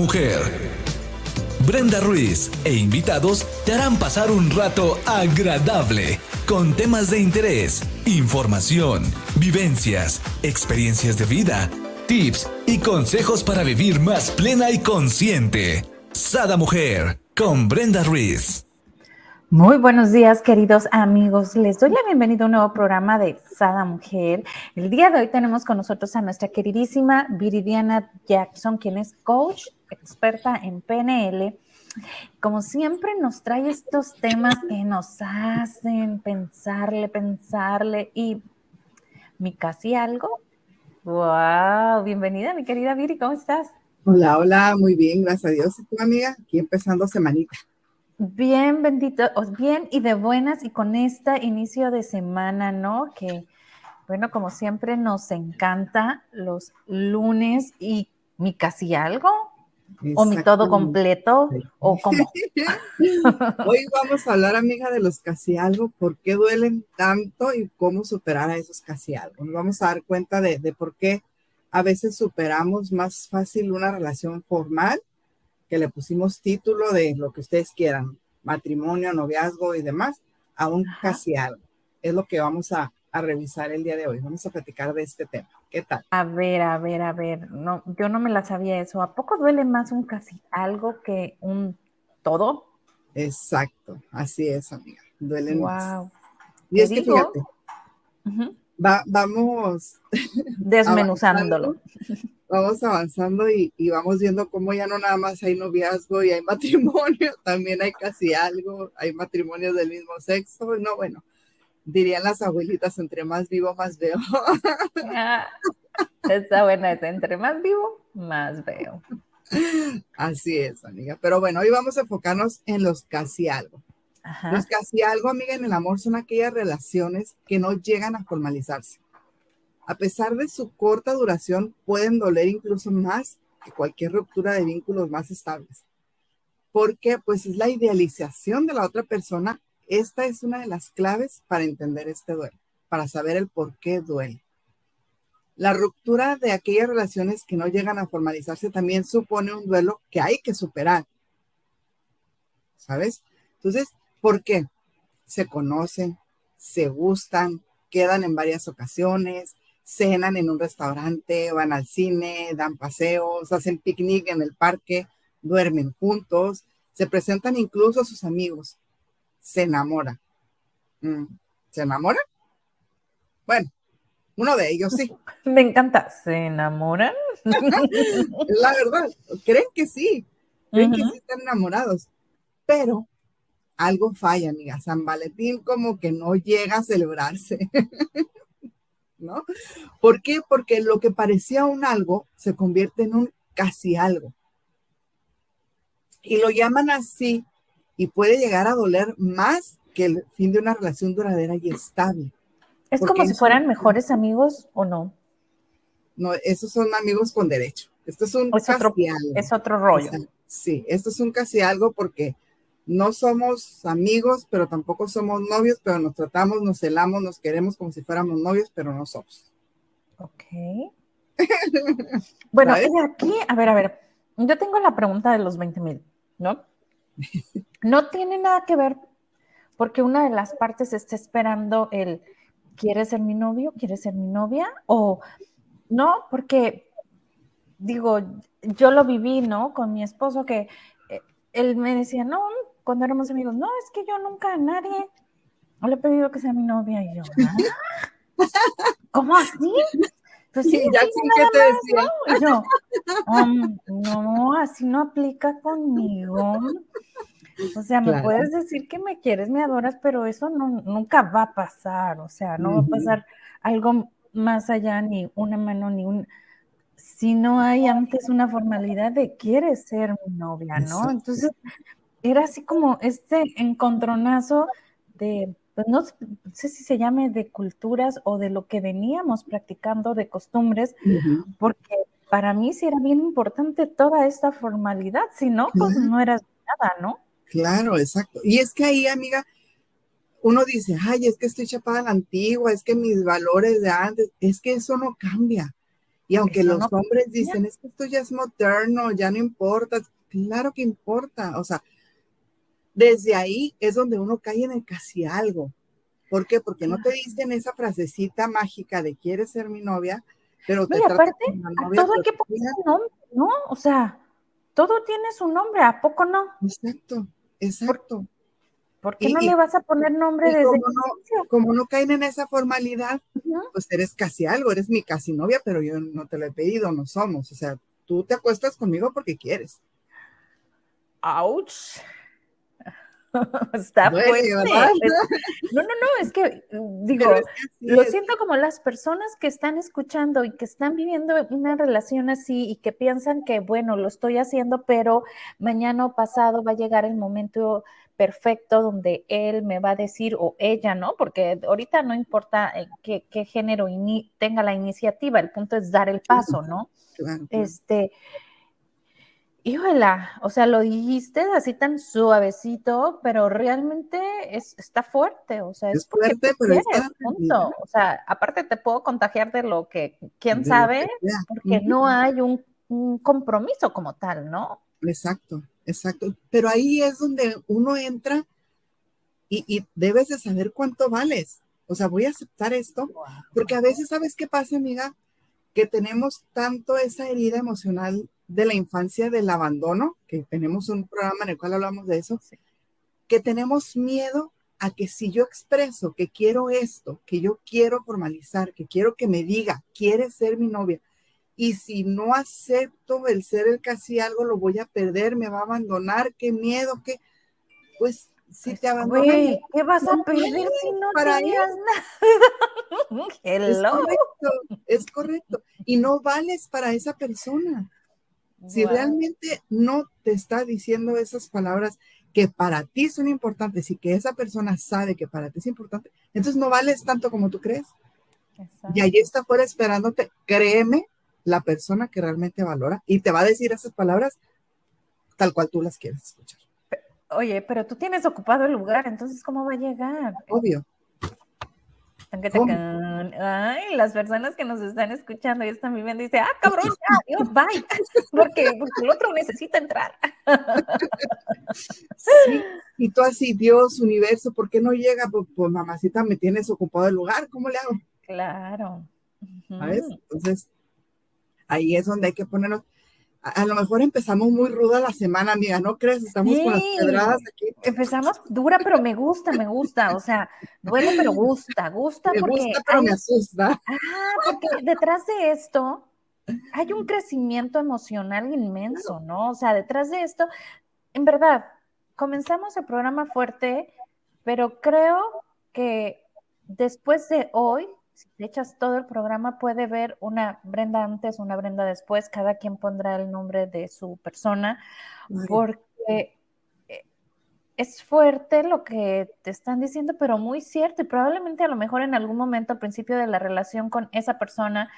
Mujer. Brenda Ruiz e invitados te harán pasar un rato agradable con temas de interés, información, vivencias, experiencias de vida, tips y consejos para vivir más plena y consciente. Sada Mujer con Brenda Ruiz. Muy buenos días, queridos amigos. Les doy la bienvenida a un nuevo programa de Sada Mujer. El día de hoy tenemos con nosotros a nuestra queridísima Viridiana Jackson, quien es coach, experta en PNL. Como siempre nos trae estos temas que nos hacen pensarle, pensarle y mi casi algo. Wow, bienvenida mi querida Viri, ¿cómo estás? Hola, hola, muy bien, gracias a Dios. ¿Y tu amiga? Aquí empezando semanita. Bien, bendito, bien y de buenas y con este inicio de semana, ¿no? Que, bueno, como siempre nos encanta los lunes y mi casi algo, o mi todo completo, o como. Hoy vamos a hablar, amiga, de los casi algo, por qué duelen tanto y cómo superar a esos casi algo. Nos vamos a dar cuenta de, de por qué a veces superamos más fácil una relación formal que le pusimos título de lo que ustedes quieran, matrimonio, noviazgo y demás, a un casi algo. Es lo que vamos a, revisar el día de hoy. Vamos a platicar de este tema. ¿Qué tal? A ver, a ver, a ver. No, yo no me la sabía eso. ¿A poco duele más un casi algo que un todo? Exacto, así es, amiga. Duele wow. más. Y es que fíjate, vamos desmenuzándolo vamos avanzando y, vamos viendo cómo ya no nada más hay noviazgo y hay matrimonio, también hay casi algo, hay matrimonios del mismo sexo, no, bueno, dirían las abuelitas, entre más vivo, más veo. Ah, está buena esa, entre más vivo, más veo. Así es, amiga. Pero bueno, hoy vamos a enfocarnos en los casi algo. Los casi algo, amiga, en el amor son aquellas relaciones que no llegan a formalizarse a pesar de su corta duración, pueden doler incluso más que cualquier ruptura de vínculos más estables. Porque pues es la idealización de la otra persona. Esta es una de las claves para entender este duelo, para saber el por qué duele. La ruptura de aquellas relaciones que no llegan a formalizarse también supone un duelo que hay que superar. ¿Sabes? Entonces, ¿por qué? Se conocen, se gustan, quedan en varias ocasiones, cenan en un restaurante, van al cine, dan paseos, hacen picnic en el parque, duermen juntos, se presentan incluso a sus amigos, se enamora. Mm, ¿Se enamora? Bueno, uno de ellos sí. Me encanta, ¿se enamoran? La verdad, creen que sí, creen que sí están enamorados, pero algo falla, amiga. San Valentín como que no llega a celebrarse. ¿no? ¿Por qué? Porque lo que parecía un algo se convierte en un casi algo. Y lo llaman así y puede llegar a doler más que el fin de una relación duradera y estable. ¿Es como si fueran mejores amigos o no? No, esos son amigos con derecho. Esto es un casi algo. Es otro rollo. sí, esto es un casi algo porque no somos amigos, pero tampoco somos novios, pero nos tratamos, nos celamos, nos queremos como si fuéramos novios, pero no somos. Ok. bueno, y aquí, a ver, a ver, yo tengo la pregunta de los 20 mil, ¿no? No tiene nada que ver porque una de las partes está esperando el, ¿quieres ser mi novio? ¿Quieres ser mi novia? O no, porque digo, yo lo viví, ¿no? Con mi esposo que eh, él me decía, no, cuando éramos amigos, no, es que yo nunca a nadie le he pedido que sea mi novia y yo, ¿Ah? ¿cómo así? Pues sí, ya sí que te decía. ¿no? yo, um, no, así no aplica conmigo. O sea, me puedes decir que me quieres, me adoras, pero eso no, nunca va a pasar. O sea, no va a pasar algo más allá, ni una mano, ni un. Si no hay antes una formalidad de quieres ser mi novia, ¿no? Entonces, era así como este encontronazo de, pues no sé si se llame de culturas o de lo que veníamos practicando de costumbres, porque para mí sí era bien importante toda esta formalidad, si no, pues no era nada, ¿no? Claro, exacto. Y es que ahí, amiga, uno dice, ay, es que estoy chapada a la antigua, es que mis valores de antes, es que eso no cambia. Y aunque los hombres dicen, es que esto ya es moderno, ya no importa, claro que importa. O sea, desde ahí es donde uno cae en el casi algo. ¿Por qué? Porque no te dicen esa frasecita mágica de quieres ser mi novia, pero te aparte, todo hay que poner un nombre, ¿no? O sea, todo tiene su nombre, ¿a poco no? Exacto, exacto. ¿Por, qué no le vas a poner nombre desde como no, como no caen en esa formalidad, pues eres casi algo, eres mi casi novia, pero yo no te lo he pedido, no somos. O sea, tú te acuestas conmigo porque quieres. ¡Auch! Está fuerte. No, no, no, es que mm, digo, lo siento como las personas que están escuchando y que están viviendo una relación así y que piensan que, bueno, lo estoy haciendo, pero mañana o pasado va a llegar el momento perfecto donde él me va a decir o ella, ¿no? Porque ahorita no importa eh, qué, qué género tenga la iniciativa, el punto es dar el paso, ¿no? Este, híjola, o sea, lo dijiste así tan suavecito, pero realmente es, está fuerte, o sea, es, fuerte, pero quieres, punto. O sea, aparte te puedo contagiar de lo que, quién sabe, porque no hay un, compromiso como tal, ¿no? Exacto, exacto. Pero ahí es donde uno entra y, y debes de saber cuánto vales. O sea, voy a aceptar esto, porque a veces, ¿sabes qué pasa, amiga? Que tenemos tanto esa herida emocional de la infancia del abandono, que tenemos un programa en el cual hablamos de eso, que tenemos miedo a que si yo expreso que quiero esto, que yo quiero formalizar, que quiero que me diga, quiere ser mi novia, y si no acepto el ser el casi algo, lo voy a perder, me va a abandonar, qué miedo, que pues si te abandonan. ¿qué vas a perder si no para tenías nada? Es correcto, es correcto. Y no vales para esa persona. Si realmente no te está diciendo esas palabras que para ti son importantes y que esa persona sabe que para ti es importante, entonces no vales tanto como tú crees. Y allí está fuera esperándote, créeme, la persona que realmente valora y te va a decir esas palabras tal cual tú las quieres escuchar. Oye, pero tú tienes ocupado el lugar, entonces ¿cómo va a llegar? Obvio. Ay, las personas que nos están escuchando y están viviendo dice, ah, cabrón, ya, Dios, bye, porque, porque el otro necesita entrar. Sí, y tú así, Dios, universo, ¿por qué no llega? Pues, pues, mamacita, me tienes ocupado el lugar, ¿cómo le hago? Claro. ¿Sabes? Entonces, ahí es donde hay que ponernos, a, lo mejor empezamos muy ruda la semana, amiga, ¿no crees? Estamos con las pedradas aquí. Empezamos dura, pero me gusta, me gusta. O sea, duele, pero gusta, gusta me porque. Gusta, pero me asusta. Ah, porque detrás de esto hay un crecimiento emocional inmenso, ¿no? O sea, detrás de esto, en verdad, comenzamos el programa fuerte, pero creo que después de hoy si echas todo el programa, puede ver una Brenda antes, una Brenda después, cada quien pondrá el nombre de su persona, porque eh, es fuerte lo que te están diciendo, pero muy cierto, y probablemente a lo mejor en algún momento al principio de la relación con esa persona,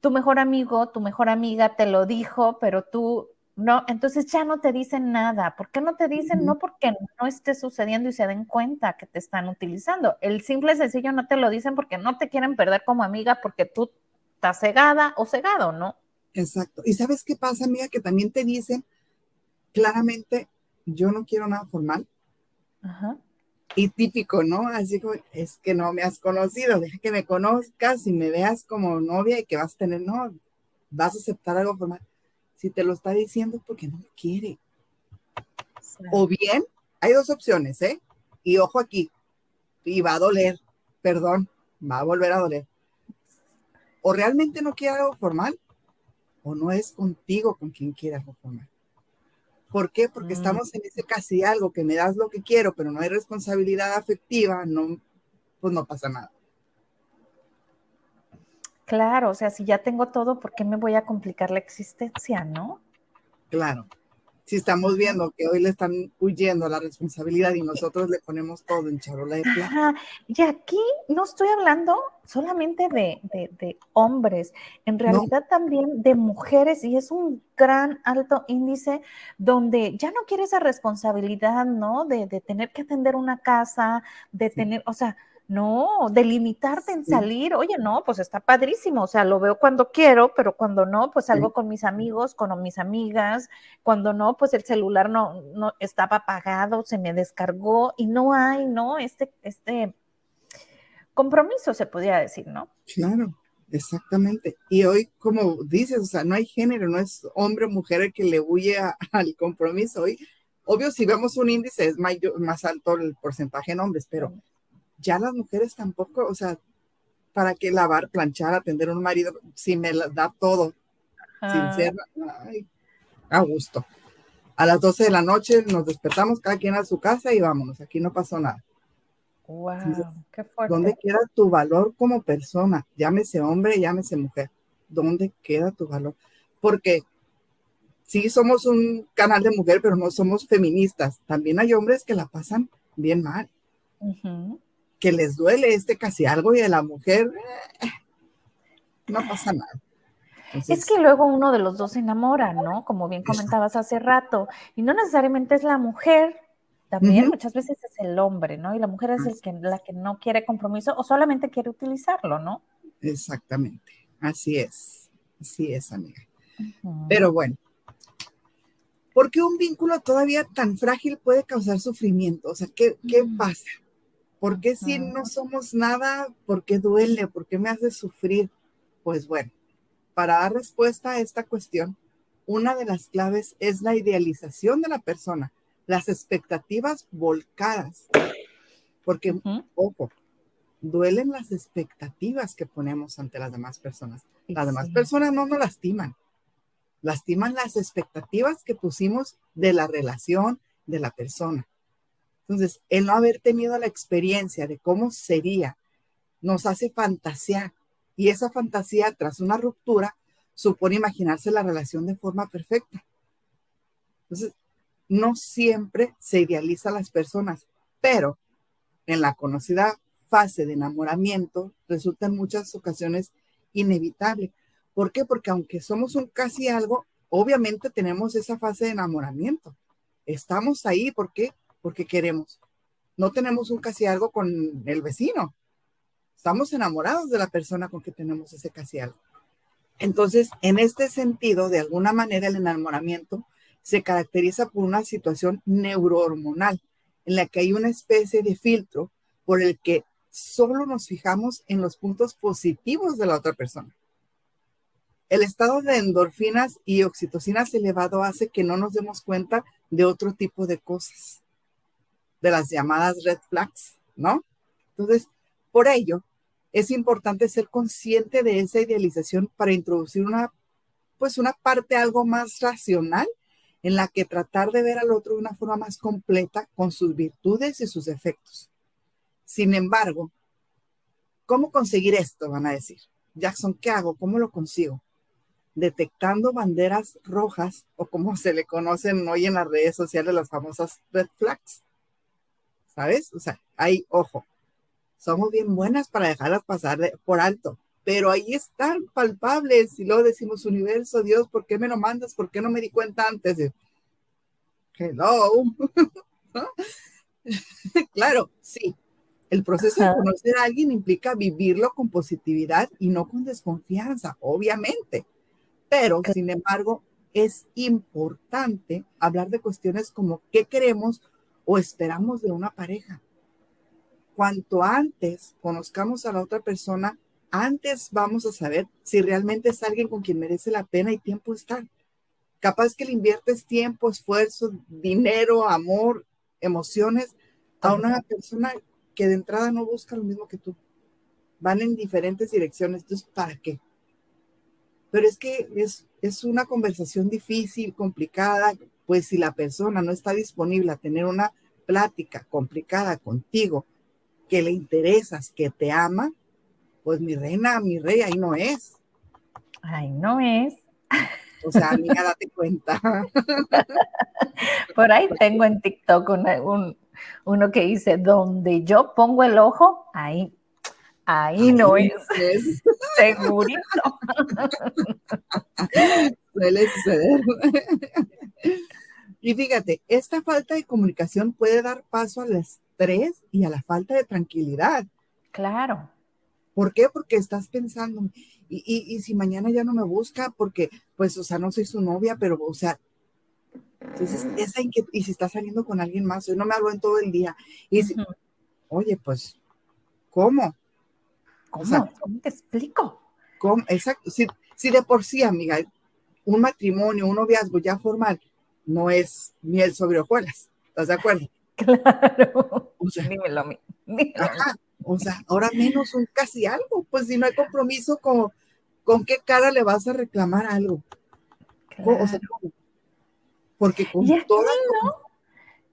tu mejor amigo, tu mejor amiga te lo dijo, pero tú no, entonces ya no te dicen nada. ¿Por qué no te dicen? No porque no esté sucediendo y se den cuenta que te están utilizando. El simple sencillo no te lo dicen porque no te quieren perder como amiga porque tú estás cegada o cegado, ¿no? Exacto. ¿Y sabes qué pasa, amiga? Que también te dicen claramente, yo no quiero nada formal. Ajá. Y típico, ¿no? Así como, es que no me has conocido, deja que me conozcas y me veas como novia y que vas a tener, no, vas a aceptar algo formal si te lo está diciendo porque no quiere. O bien, hay dos opciones, ¿eh? Y ojo aquí, y va a doler, perdón, va a volver a doler. O realmente no quiere algo formal, o no es contigo con quien quiere algo formal. ¿Por qué? Porque mm. estamos en ese casi algo que me das lo que quiero, pero no hay responsabilidad afectiva, no, pues no pasa nada. Claro, o sea, si ya tengo todo, ¿por qué me voy a complicar la existencia, no? Claro. Si estamos viendo que hoy le están huyendo la responsabilidad y nosotros le ponemos todo en charola de plata. Y aquí no estoy hablando solamente de, de, hombres, en realidad también de mujeres, y es un gran alto índice donde ya no quiere esa responsabilidad, ¿no? De, de tener que atender una casa, de tener, o sea, No, delimitarte en salir, oye, no, pues está padrísimo, o sea, lo veo cuando quiero, pero cuando no, pues salgo con mis amigos, con mis amigas, cuando no, pues el celular no, no estaba apagado, se me descargó y no hay, ¿no? Este, este compromiso, se podría decir, ¿no? Claro, exactamente. Y hoy, como dices, o sea, no hay género, no es hombre o mujer el que le huye al compromiso. Hoy, obvio, si vemos un índice, es más alto el porcentaje en hombres, pero ya las mujeres tampoco, o sea, ¿para qué lavar, planchar, atender a un marido si me da todo? Sin a gusto. A las 12 de la noche nos despertamos, cada quien a su casa y vámonos, aquí no pasó nada. Wow, qué fuerte. ¿Dónde queda tu valor como persona? Llámese hombre, llámese mujer. ¿Dónde queda tu valor? Porque sí somos un canal de mujer, pero no somos feministas. También hay hombres que la pasan bien mal que les duele este casi algo y a la mujer eh, no pasa nada. es que luego uno de los dos se enamora, ¿no? Como bien comentabas hace rato, y no necesariamente es la mujer, también muchas veces es el hombre, ¿no? Y la mujer es el que, la que no quiere compromiso o solamente quiere utilizarlo, ¿no? Exactamente, así es, así es, amiga. Pero bueno, ¿por qué un vínculo todavía tan frágil puede causar sufrimiento? O sea, ¿qué, qué mm. pasa? ¿Por qué si no somos nada? ¿Por qué duele? ¿Por qué me hace sufrir? Pues bueno, para dar respuesta a esta cuestión, una de las claves es la idealización de la persona, las expectativas volcadas. Porque, ojo, duelen las expectativas que ponemos ante las demás personas. Las demás personas no nos lastiman, lastiman las expectativas que pusimos de la relación de la persona. Entonces, el no haber tenido la experiencia de cómo sería, nos hace fantasear. Y esa fantasía, tras una ruptura, supone imaginarse la relación de forma perfecta. Entonces, no siempre se idealiza a las personas, pero en la conocida fase de enamoramiento resulta en muchas ocasiones inevitable. ¿Por qué? Porque aunque somos un casi algo, obviamente tenemos esa fase de enamoramiento. Estamos ahí, ¿por qué? Porque queremos. No tenemos un casi algo con el vecino. Estamos enamorados de la persona con que tenemos ese casi algo. Entonces, en este sentido, de alguna manera, el enamoramiento se caracteriza por una situación neurohormonal en la que hay una especie de filtro por el que solo nos fijamos en los puntos positivos de la otra persona. El estado de endorfinas y oxitocinas elevado hace que no nos demos cuenta de otro tipo de cosas de las llamadas red flags, ¿no? Entonces, por ello, es importante ser consciente de esa idealización para introducir una, pues una parte algo más racional en la que tratar de ver al otro de una forma más completa con sus virtudes y sus defectos. Sin embargo, ¿cómo conseguir esto? Van a decir. Jackson, ¿qué hago? ¿Cómo lo consigo? Detectando banderas rojas o como se le conocen hoy en las redes sociales las famosas red flags. ¿Sabes? O sea, hay, ojo, somos bien buenas para dejarlas pasar por alto, pero ahí están palpables y luego decimos, universo, Dios, ¿por qué me lo mandas? ¿Por qué no me di cuenta antes? Hello. claro, sí. El proceso de conocer a alguien implica vivirlo con positividad y no con desconfianza, obviamente. Pero, sin embargo, es importante hablar de cuestiones como qué queremos o esperamos de una pareja. Cuanto antes conozcamos a la otra persona, antes vamos a saber si realmente es alguien con quien merece la pena y tiempo estar. Capaz que le inviertes tiempo, esfuerzo, dinero, amor, emociones a una persona que de entrada no busca lo mismo que tú. Van en diferentes direcciones. Entonces, ¿para qué? Pero es que es, es una conversación difícil, complicada, pues si la persona no está disponible a tener una plática complicada contigo, que le interesas, que te ama, pues mi reina, mi rey, ahí no es. Ahí no es. O sea, amiga, date cuenta. Por ahí tengo en TikTok un, uno que dice, donde yo pongo el ojo, ahí, ahí, no es. es. Segurito. Suele suceder. Y fíjate, esta falta de comunicación puede dar paso al estrés y a la falta de tranquilidad. Claro. ¿Por qué? Porque estás pensando, y, si mañana ya no me busca, porque, pues, o sea, no soy su novia, pero, o sea, entonces, esa y si está saliendo con alguien más, hoy no me habló en todo el día, y oye, pues, ¿cómo? ¿Cómo? ¿Cómo te explico? ¿cómo? Exacto, si, si de por sí, amiga, un matrimonio, un noviazgo ya formal, no es miel sobre hojuelas, ¿estás de acuerdo? Claro. dímelo a mí. o sea, ahora menos un casi algo, pues si no hay compromiso, con, ¿con qué cara le vas a reclamar algo? O sea, porque con toda...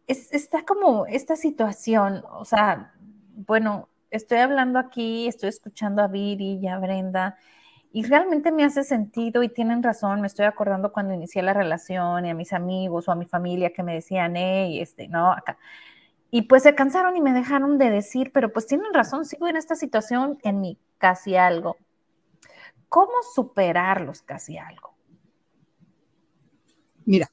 Es, está como esta situación, o sea, bueno, estoy hablando aquí, estoy escuchando a Viri y a Brenda, y realmente me hace sentido y tienen razón, me estoy acordando cuando inicié la relación y a mis amigos o a mi familia que me decían, hey, este, no, acá. Y pues se cansaron y me dejaron de decir, pero pues tienen razón, sigo en esta situación en mi casi algo. ¿Cómo superarlos casi algo? Mira,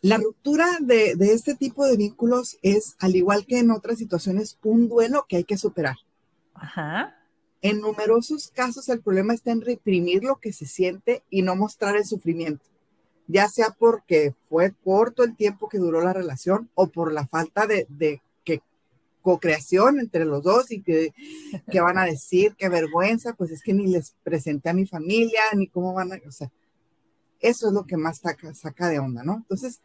la ruptura de, de, este tipo de vínculos es, al igual que en otras situaciones, un duelo que hay que superar. Ajá. En numerosos casos el problema está en reprimir lo que se siente y no mostrar el sufrimiento, ya sea porque fue corto el tiempo que duró la relación o por la falta de, de co-creación entre los dos y que, que, van a decir, qué vergüenza, pues es que ni les presenté a mi familia, ni cómo van a, o sea, eso es lo que más saca, saca de onda, ¿no? Entonces,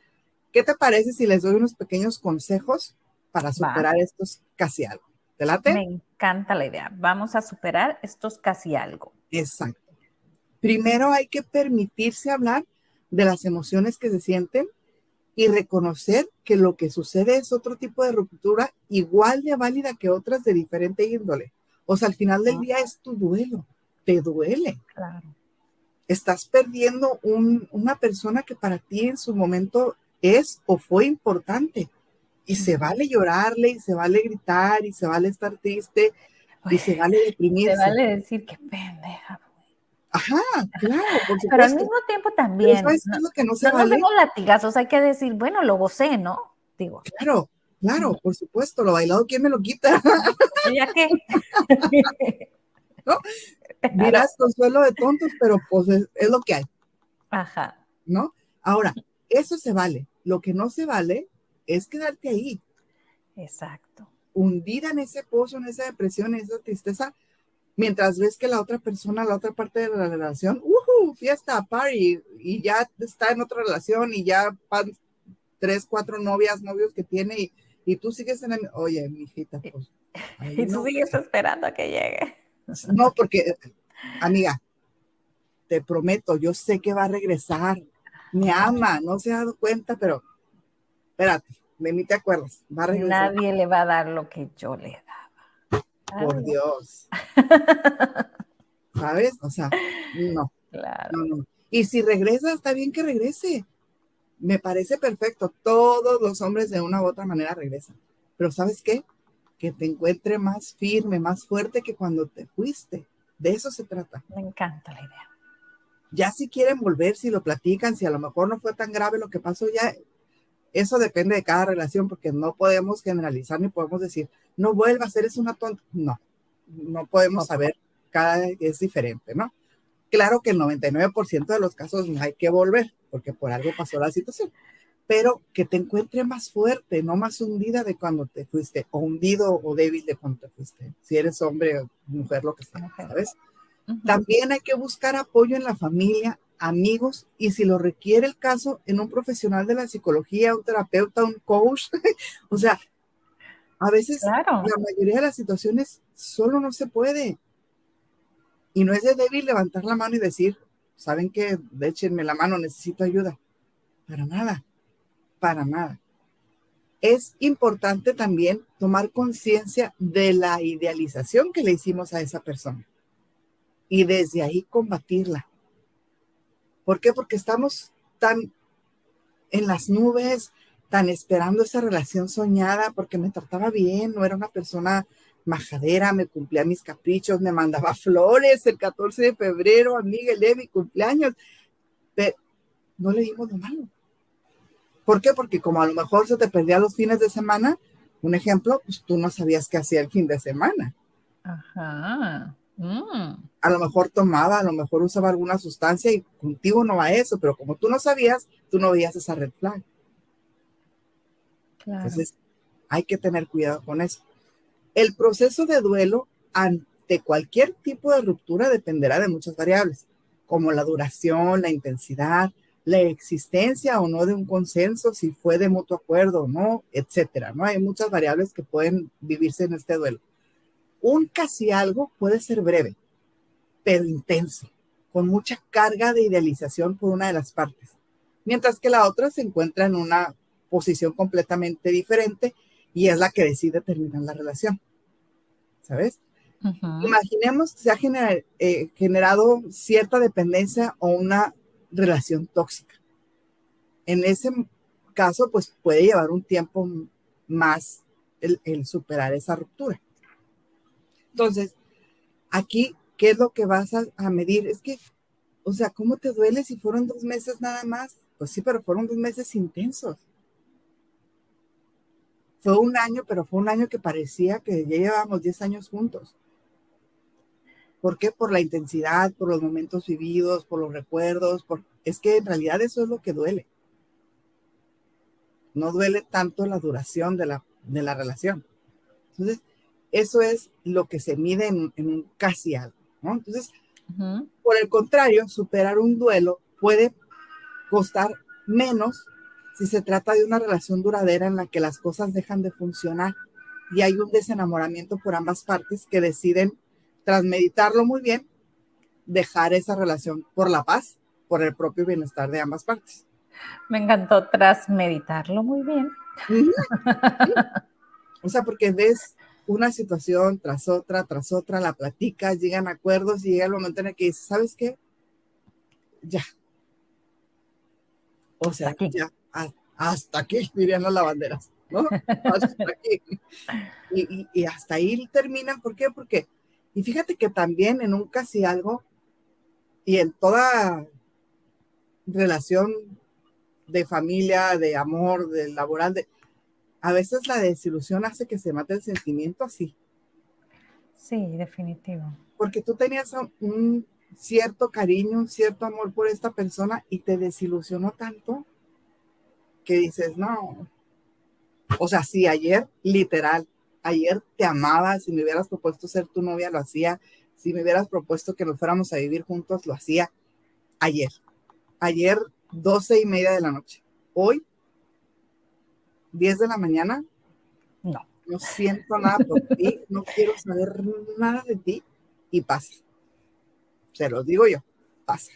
¿qué te parece si les doy unos pequeños consejos para superar estos casi algo? ¿Te late? Me encanta la idea. Vamos a superar estos casi algo. Exacto. Primero hay que permitirse hablar de las emociones que se sienten y reconocer que lo que sucede es otro tipo de ruptura igual de válida que otras de diferente índole. O sea, al final del día es tu duelo, te duele. Claro. Estás perdiendo una persona que para ti en su momento es o fue importante. Y se vale llorarle, y se vale gritar, y se vale estar triste, y se vale deprimirse. Se vale decir que pendeja. Ajá, claro. Pero al mismo tiempo también. no, es lo que no se vale? No latigazos, hay que decir, bueno, lo gocé, ¿no? Digo. Claro, claro, por supuesto, lo bailado, ¿quién me lo quita? ¿Ya qué? ¿No? Consuelo de tontos, pero pues es, lo que hay. Ajá. ¿No? Ahora, eso se vale. Lo que no se vale es quedarte ahí. Exacto. Hundida en ese pozo, en esa depresión, en esa tristeza, mientras ves que la otra persona, la otra parte de la relación, uh, fiesta, party, y ya está en otra relación y ya van tres, cuatro novias, novios que tiene y, y tú sigues en el, oye, mi hijita, pues. Y tú sigues esperando a que llegue. No, porque, amiga, te prometo, yo sé que va a regresar. Me ama, no se ha dado cuenta, pero espérate, de mí te acuerdas. Nadie le va a dar lo que yo le daba. Por Dios. ¿Sabes? O sea, no. Claro. Y si regresa, está bien que regrese. Me parece perfecto. Todos los hombres de una u otra manera regresan. Pero ¿sabes qué? Que te encuentre más firme, más fuerte que cuando te fuiste. De eso se trata. Me encanta la idea. Ya si quieren volver, si lo platican, si a lo mejor no fue tan grave lo que pasó, ya eso depende de cada relación porque no podemos generalizar ni podemos decir, no vuelvas, eres una tonta. No, no podemos saber, cada es diferente, ¿no? Claro que el 99% de los casos no hay que volver porque por algo pasó la situación, pero que te encuentre más fuerte, no más hundida de cuando te fuiste, o hundido o débil de cuando te fuiste, si eres hombre o mujer, lo que sea, ¿sabes? También hay que buscar apoyo en la familia, amigos y si lo requiere el caso en un profesional de la psicología, un terapeuta, un coach. o sea, a veces la mayoría de las situaciones solo no se puede. Y no es de débil levantar la mano y decir, ¿saben qué? Échenme la mano, necesito ayuda. Para nada, para nada. Es importante también tomar conciencia de la idealización que le hicimos a esa persona y desde ahí combatirla ¿Por qué? Porque estamos tan en las nubes, tan esperando esa relación soñada, porque me trataba bien, no era una persona majadera, me cumplía mis caprichos, me mandaba flores el 14 de febrero, a Miguel de mi cumpleaños, pero no le dimos lo malo. ¿Por qué? Porque como a lo mejor se te perdía los fines de semana, Un ejemplo, pues tú no sabías qué hacía el fin de semana. Ajá. Mm. A lo mejor tomaba, a lo mejor usaba alguna sustancia y contigo no va eso, pero como tú no sabías, tú no veías esa red flag. Entonces, hay que tener cuidado con eso. El proceso de duelo ante cualquier tipo de ruptura dependerá de muchas variables, como la duración, la intensidad, la existencia o no de un consenso, si fue de mutuo acuerdo o no, etcétera. ¿no? Hay muchas variables que pueden vivirse en este duelo. Un casi algo puede ser breve, pero intenso, con mucha carga de idealización por una de las partes, mientras que la otra se encuentra en una posición completamente diferente y es la que decide terminar la relación. ¿Sabes? Imaginemos que se ha eh, generado cierta dependencia o una relación tóxica. En ese caso, pues puede llevar un tiempo más el, superar esa ruptura. Entonces, aquí, ¿qué es lo que vas a, a, medir? Es que, o sea, ¿cómo te duele si fueron dos meses nada más? Pues sí, pero fueron dos meses intensos. Fue un año, pero fue un año que parecía que ya llevábamos 10 años juntos. ¿Por qué? Por la intensidad, por los momentos vividos, por los recuerdos, por... es que en realidad eso es lo que duele. No duele tanto la duración de la, de la relación. Entonces, eso es lo que se mide en, un casi algo. ¿no? Entonces, por el contrario, superar un duelo puede costar menos si se trata de una relación duradera en la que las cosas dejan de funcionar y hay un desenamoramiento por ambas partes que deciden, tras meditarlo muy bien, dejar esa relación por la paz, por el propio bienestar de ambas partes. Me encantó tras meditarlo muy bien. O sea, porque ves una situación tras otra, tras otra, la platicas, llegan acuerdos y llega el momento en el que dices, ¿sabes qué? Ya. O sea, ya, hasta aquí, dirían las lavanderas, ¿no? Hasta aquí. Y, hasta ahí terminan, ¿por qué? Porque, y fíjate que también en un casi algo y en toda relación de familia, de amor, de laboral, de, a veces la desilusión hace que se mate el sentimiento así. Sí, definitivo. Porque tú tenías un cierto cariño, un cierto amor por esta persona y te desilusionó tanto que dices, no. O sea, sí, ayer, literal, ayer te amaba, si me hubieras propuesto ser tu novia, lo hacía, si me hubieras propuesto que nos fuéramos a vivir juntos, lo hacía ayer. Ayer, doce y media de la noche. Hoy, diez de la mañana. No. No siento nada por ti, no quiero saber nada de ti y pasa. Se lo digo yo, pasa.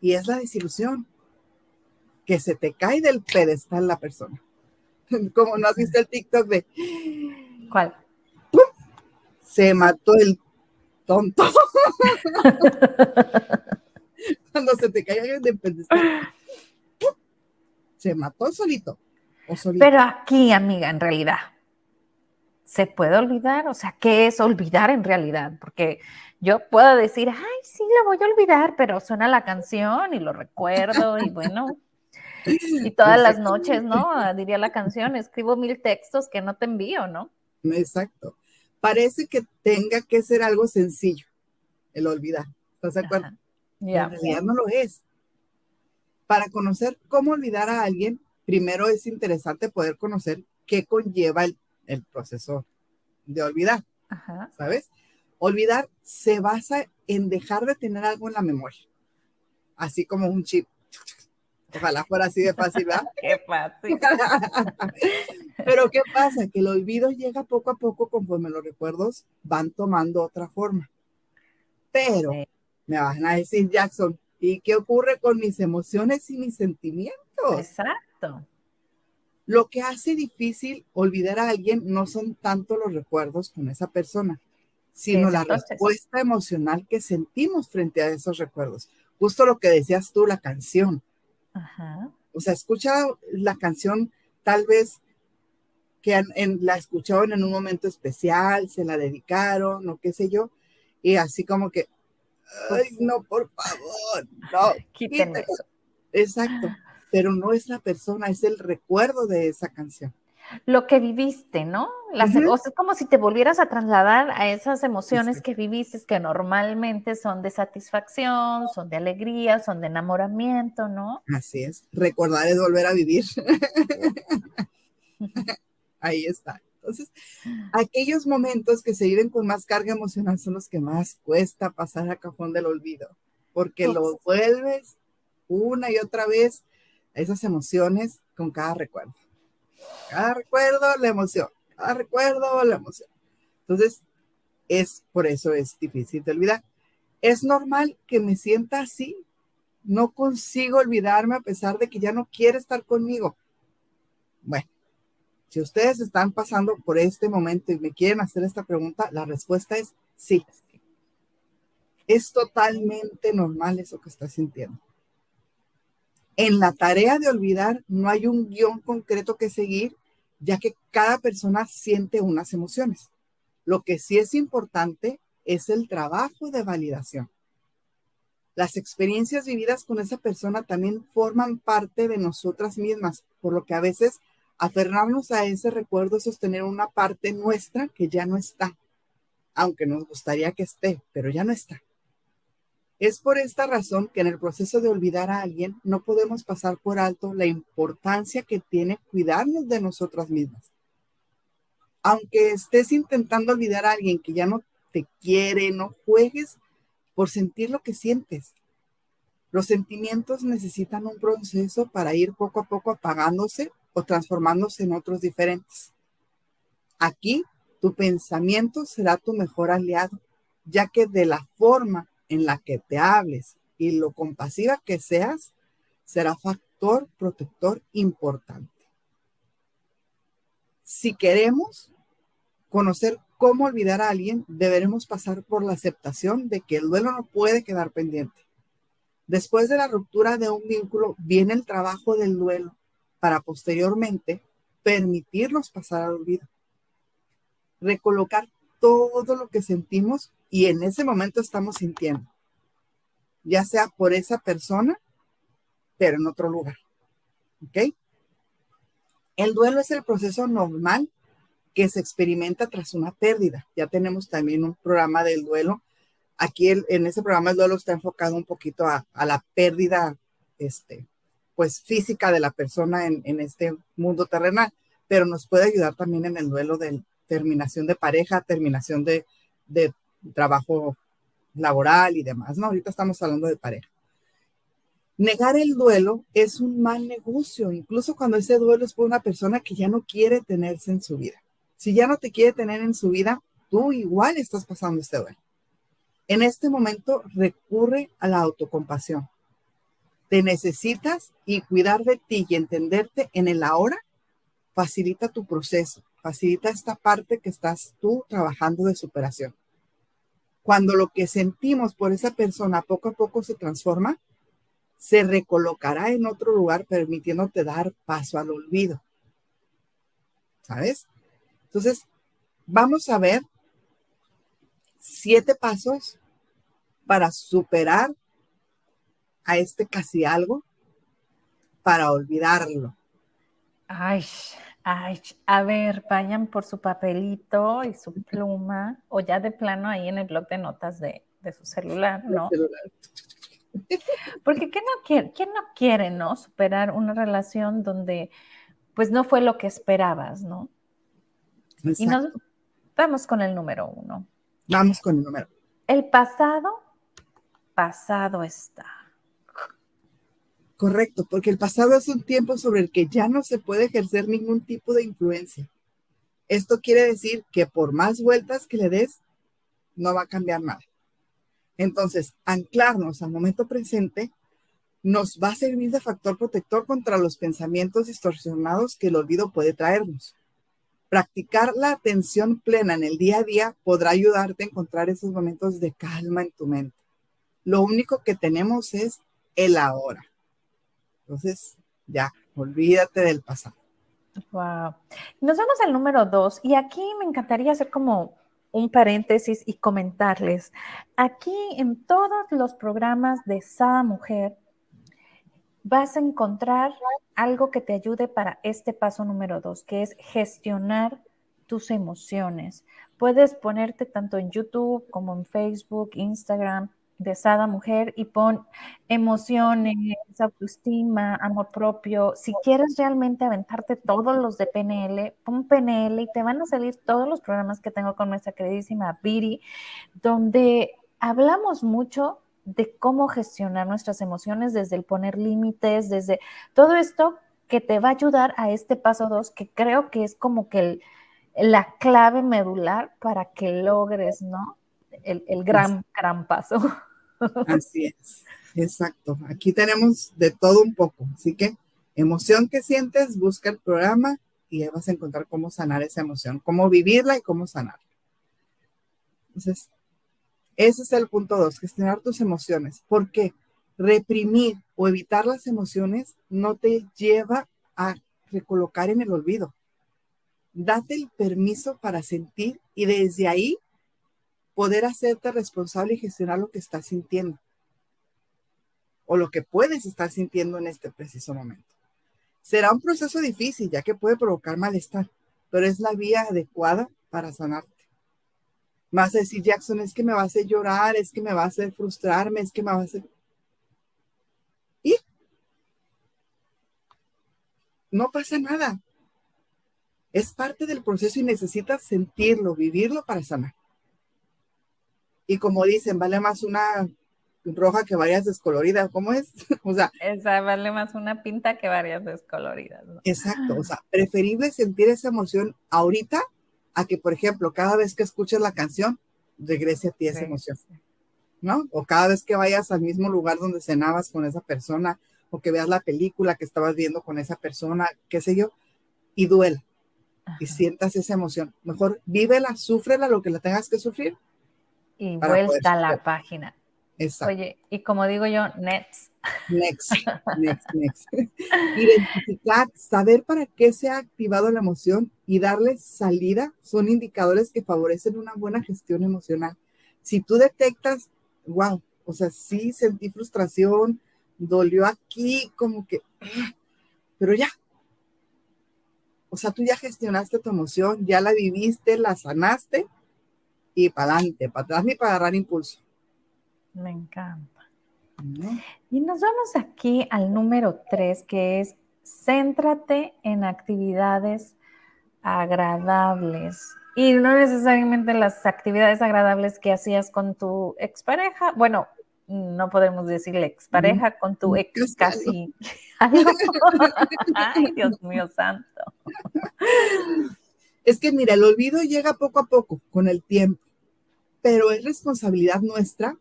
Y es la desilusión que se te cae del pedestal la persona. Como no has visto el TikTok de... ¿Cuál? Se mató el tonto. Cuando se te cae del pedestal. Se mató solito, solito. Pero aquí, amiga, en realidad, ¿se puede olvidar? O sea, ¿qué es olvidar en realidad? Porque yo puedo decir, ay, sí, lo voy a olvidar, pero suena la canción y lo recuerdo y bueno, y todas las noches, ¿no? Diría la canción, escribo mil textos que no te envío, ¿no? Exacto. Parece que tenga que ser algo sencillo, el olvidar. ¿Estás de acuerdo? En realidad no lo es. Para conocer cómo olvidar a alguien, primero es interesante poder conocer qué conlleva el, el proceso de olvidar. Ajá. ¿Sabes? Olvidar se basa en dejar de tener algo en la memoria, así como un chip. Ojalá fuera así de fácil, ¿verdad? Qué fácil. Pero ¿qué pasa? Que el olvido llega poco a poco conforme los recuerdos van tomando otra forma. Pero me van a decir, Jackson, ¿y qué ocurre con mis emociones y mis sentimientos? Exacto. Lo que hace difícil olvidar a alguien no son tanto los recuerdos con esa persona, sino la respuesta emocional que sentimos frente a esos recuerdos. Justo lo que decías tú, la canción. O sea, escucha la canción tal vez que la escucharon en un momento especial, se la dedicaron o qué sé yo, y así como que, ay, pues no, por favor, no, quiten eso. Exacto, pero no es la persona, es el recuerdo de esa canción. lo que viviste, ¿no? Las, O sea, es como si te volvieras a trasladar a esas emociones que viviste, que normalmente son de satisfacción, son de alegría, son de enamoramiento, ¿no? Así es. Recordar es volver a vivir. Ahí está. Entonces, aquellos momentos que se viven con más carga emocional son los que más cuesta pasar a cajón del olvido, porque lo vuelves una y otra vez esas emociones con cada recuerdo. Cada recuerdo, la emoción. Cada recuerdo, la emoción. Entonces, es por eso es difícil de olvidar. Es normal que me sienta así. No consigo olvidarme a pesar de que ya no quiere estar conmigo. Bueno, si ustedes están pasando por este momento y me quieren hacer esta pregunta, la respuesta es sí. Es totalmente normal eso que estás sintiendo. En la tarea de olvidar no hay un guion concreto que seguir, ya que cada persona siente unas emociones. Lo que sí es importante es el trabajo de validación. Las experiencias vividas con esa persona también forman parte de nosotras mismas, por lo que a veces aferrarnos a ese recuerdo es sostener una parte nuestra que ya no está, aunque nos gustaría que esté, pero ya no está. Es por esta razón que en el proceso de olvidar a alguien no podemos pasar por alto la importancia que tiene cuidarnos de nosotras mismas. Aunque estés intentando olvidar a alguien que ya no te quiere, no juegues por sentir lo que sientes. Los sentimientos necesitan un proceso para ir poco a poco apagándose o transformándose en otros diferentes. Aquí, tu pensamiento será tu mejor aliado, ya que de la forma en la que te hables y lo compasiva que seas, será factor protector importante. Si queremos conocer cómo olvidar a alguien, deberemos pasar por la aceptación de que el duelo no puede quedar pendiente. Después de la ruptura de un vínculo viene el trabajo del duelo para posteriormente permitirnos pasar al olvido. Recolocar todo lo que sentimos y en ese momento estamos sintiendo, ya sea por esa persona, pero en otro lugar. ¿Ok? El duelo es el proceso normal que se experimenta tras una pérdida. Ya tenemos también un programa del duelo. Aquí en ese programa el duelo está enfocado un poquito a, la pérdida este, pues, física de la persona en, este mundo terrenal, pero nos puede ayudar también en el duelo de terminación de pareja, terminación de trabajo laboral y demás, ¿no? Ahorita estamos hablando de pareja. Negar el duelo es un mal negocio, incluso cuando ese duelo es por una persona que ya no quiere tenerse en su vida. Si ya no te quiere tener en su vida, tú igual estás pasando este duelo. En este momento recurre a la autocompasión. Te necesitas y cuidar de ti y entenderte en el ahora facilita tu proceso, facilita esta parte que estás tú trabajando de superación. Cuando lo que sentimos por esa persona poco a poco se transforma, se recolocará en otro lugar permitiéndote dar paso al olvido. ¿Sabes? Entonces, vamos a ver siete pasos para superar a este casi algo, para olvidarlo. Ay, Ay, a ver, vayan por su papelito y su pluma, o ya de plano ahí en el blog de notas de, su celular, ¿no? Porque ¿quién no, quiere, ¿quién no quiere, no? Superar una relación donde, pues, no fue lo que esperabas, ¿no? Y nos vamos con el número uno. Vamos con el número. El pasado, pasado está. Correcto, porque el pasado es un tiempo sobre el que ya no se puede ejercer ningún tipo de influencia. Esto quiere decir que por más vueltas que le des, no va a cambiar nada. Entonces, anclarnos al momento presente nos va a servir de factor protector contra los pensamientos distorsionados que el olvido puede traernos. Practicar la atención plena en el día a día podrá ayudarte a encontrar esos momentos de calma en tu mente. Lo único que tenemos es el ahora. Entonces, ya, olvídate del pasado. Wow. Nos vamos al número dos y aquí me encantaría hacer como un paréntesis y comentarles. Aquí en todos los programas de Sada Mujer vas a encontrar algo que te ayude para este paso número dos, que es gestionar tus emociones. Puedes ponerte tanto en YouTube como en Facebook, Instagram, de Sada Mujer y pon emociones, autoestima, amor propio. Si quieres realmente aventarte todos los de PNL, pon PNL y te van a salir todos los programas que tengo con nuestra queridísima Viri, donde hablamos mucho de cómo gestionar nuestras emociones, desde el poner límites, desde todo esto que te va a ayudar a este paso dos, que creo que es como que la clave medular para que logres, ¿no? El, gran, gran paso. Así es, exacto. Aquí tenemos de todo un poco, así que emoción que sientes, busca el programa y vas a encontrar cómo sanar esa emoción, cómo vivirla y cómo sanarla. Entonces, ese es el punto dos, gestionar tus emociones. porque Reprimir o evitar las emociones no te lleva a recolocar en el olvido. Date el permiso para sentir y desde ahí poder hacerte responsable y gestionar lo que estás sintiendo o lo que puedes estar sintiendo en este preciso momento. Será un proceso difícil ya que puede provocar malestar, pero es la vía adecuada para sanarte. Vas a decir, Jackson, es que me va a hacer llorar, es que me va a hacer frustrarme, es que me va a hacer... Y no pasa nada. Es parte del proceso y necesitas sentirlo, vivirlo para sanar. Y como dicen, vale más una roja que varias descoloridas. ¿Cómo es? o sea. Esa vale más una pinta que varias descoloridas. Exacto. O sea, preferible sentir esa emoción ahorita a que, por ejemplo, cada vez que escuches la canción, regrese a ti esa emoción. ¿No? O cada vez que vayas al mismo lugar donde cenabas con esa persona, o que veas la película que estabas viendo con esa persona, qué sé yo, y duela. Y sientas esa emoción. Mejor vívela, súfrela lo que la tengas que sufrir. Y vuelta a la página. Exacto. Oye, y como digo yo, next. Next, next, next. Identificar, saber para qué se ha activado la emoción y darle salida son indicadores que favorecen una buena gestión emocional. Si tú detectas, wow, o sea, sí sentí frustración, dolió aquí, como que, pero ya. O sea, tú ya gestionaste tu emoción, ya la viviste, la sanaste y para adelante, para atrás ni para agarrar impulso. Me encanta. Y nos vamos aquí al número tres, que es céntrate en actividades agradables. Y no necesariamente las actividades agradables que hacías con tu expareja. Bueno, no podemos decirle expareja, con tu ex casi. Ay, Dios mío santo. Es que mira, el olvido llega poco a poco, con el tiempo, pero es responsabilidad nuestra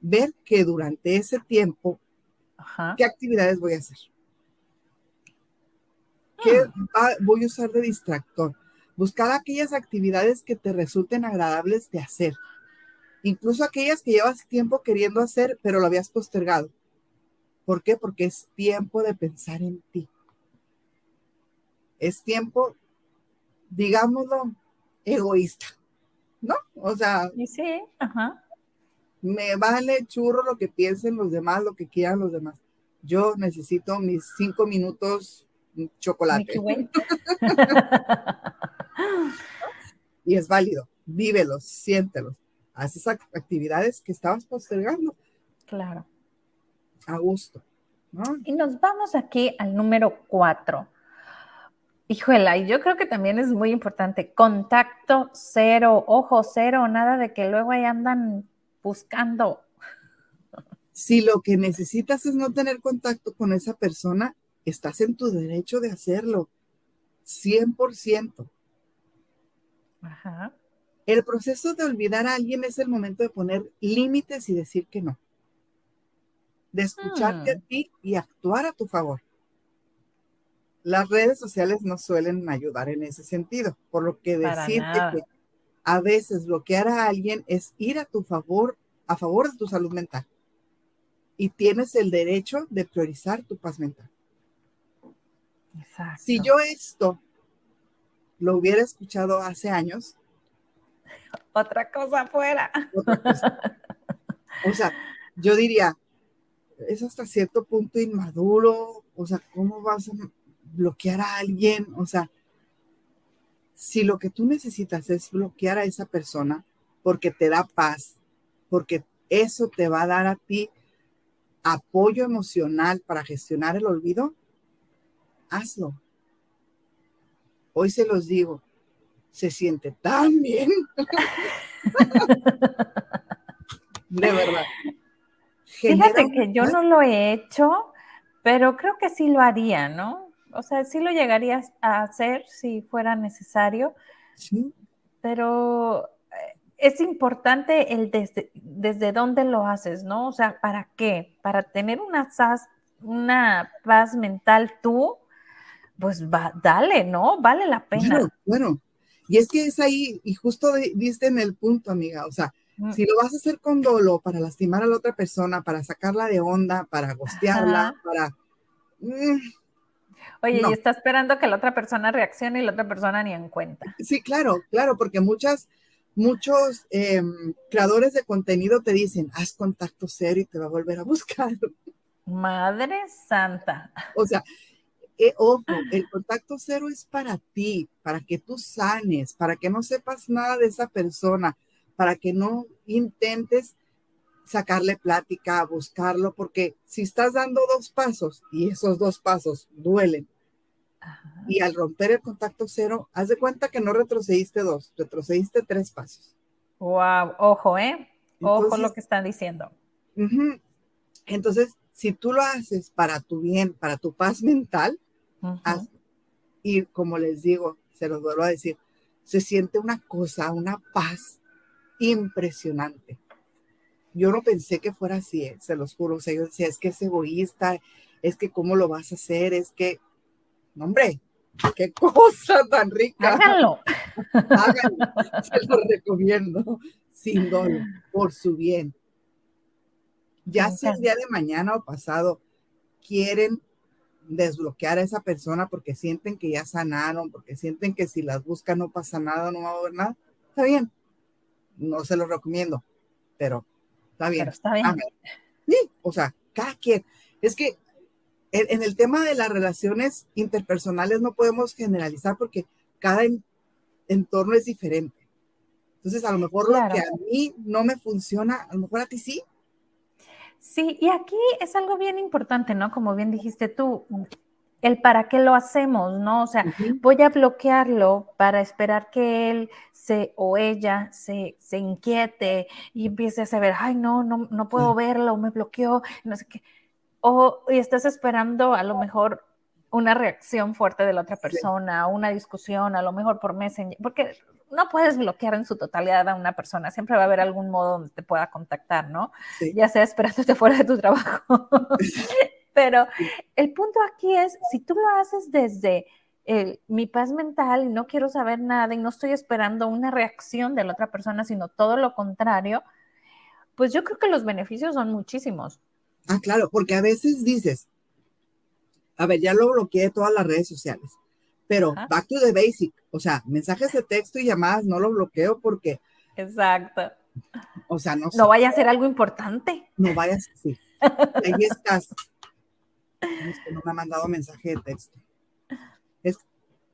ver que durante ese tiempo, ¿qué actividades voy a hacer? ¿Qué ah. voy a usar de distractor? Buscar aquellas actividades que te resulten agradables de hacer. Incluso aquellas que llevas tiempo queriendo hacer, pero lo habías postergado. ¿Por qué? Porque es tiempo de pensar en ti. Es tiempo, digámoslo, egoísta, ¿no? O sea, sí, ajá me vale churro lo que piensen los demás, lo que quieran los demás. Yo necesito mis cinco minutos chocolate. y es válido. Vívelos, siéntelos. Haz esas actividades que estabas postergando. Claro. A gusto. Y nos vamos aquí al número cuatro. Híjole, y yo creo que también es muy importante. Contacto cero, ojo cero, nada de que luego ahí andan buscando. Si lo que necesitas es no tener contacto con esa persona, estás en tu derecho de hacerlo. 100%. Ajá. El proceso de olvidar a alguien es el momento de poner límites y decir que no. De escucharte a hmm. ti y actuar a tu favor. Las redes sociales no suelen ayudar en ese sentido, por lo que decirte que a veces bloquear a alguien es ir a tu favor, a favor de tu salud mental. Y tienes el derecho de priorizar tu paz mental. Exacto. Si yo esto lo hubiera escuchado hace años. Otra cosa fuera. O sea, yo diría, es hasta cierto punto inmaduro, o sea, ¿cómo vas a bloquear a alguien? O sea, si lo que tú necesitas es bloquear a esa persona porque te da paz, porque eso te va a dar a ti apoyo emocional para gestionar el olvido, hazlo. Hoy se los digo, se siente tan bien. De verdad. Fíjate que yo no lo he hecho, pero creo que sí lo haría, ¿no? O sea, sí lo llegarías a hacer si fuera necesario. Sí. Pero eh, es importante el desde, desde dónde lo haces, ¿no? O sea, ¿para qué? Para tener una, una paz mental tú, pues va, dale, ¿no? Vale la pena. Bueno, y es que es ahí, y justo viste en el punto, amiga, o sea, mm. si lo vas a hacer con dolo para lastimar a la otra persona, para sacarla de onda, para gostearla, para... Mm, Oye, y está esperando que la otra persona reaccione y la otra persona ni en cuenta. Sí, claro, claro, porque muchas, muchos em, creadores de contenido te dicen, haz contacto cero y te va a volver a buscar. Madre santa. O sea, eh, ojo, el contacto cero es para ti, para que tú sanes, para que no sepas nada de esa persona, para que no intentes sacarle plática, buscarlo, porque si estás dando dos pasos y esos dos pasos duelen, y al romper el contacto cero, haz de cuenta que no retrocediste dos, retrocediste tres pasos. Wow, ojo, ¿eh? Ojo lo que están diciendo. Entonces, si tú lo haces para tu bien, para tu paz mental, y como les digo, se los vuelvo a decir, se siente una cosa, una paz impresionante. Yo no pensé que fuera así, ¿eh? se los juro. O sea, yo decía, es que es egoísta, es que cómo lo vas a hacer, es que, hombre, qué cosa tan rica. Háganlo. Háganlo, se lo recomiendo, sin dolor, por su bien. Ya sea el día de mañana o pasado quieren desbloquear a esa persona porque sienten que ya sanaron, porque sienten que si las buscan no pasa nada, no va a haber nada, está bien. No se lo recomiendo, pero está bien. está bien. Sí, o sea, cada quien. Es que en, el tema de las relaciones interpersonales no podemos generalizar porque cada entorno es diferente. Entonces, a lo mejor lo que a mí no me funciona, a lo mejor a ti sí. Sí, y aquí es algo bien importante, ¿no? Como bien dijiste tú, el para qué lo hacemos, ¿no? O sea, voy a bloquearlo para esperar que él se o ella se, se inquiete y empiece a saber, ay, no, no, no puedo verlo, me bloqueó, no sé qué. O y estás esperando a lo mejor una reacción fuerte de la otra persona, una discusión, a lo mejor por Messenger, porque no puedes bloquear en su totalidad a una persona, siempre va a haber algún modo donde te pueda contactar, ¿no? Ya sea esperándote fuera de tu trabajo. Pero el punto aquí es, si tú lo haces desde mi paz mental y no quiero saber nada y no estoy esperando una reacción de la otra persona, sino todo lo contrario, pues yo creo que los beneficios son muchísimos. Ah, claro, porque a veces dices, a ver, ya lo bloqueé de todas las redes sociales, pero back to the basic, o sea, mensajes de texto y llamadas no lo bloqueo porque... Exacto. O sea, no No vaya a ser algo importante. No vaya a ser, sí. Ahí estás que no me ha mandado mensaje de texto. Es,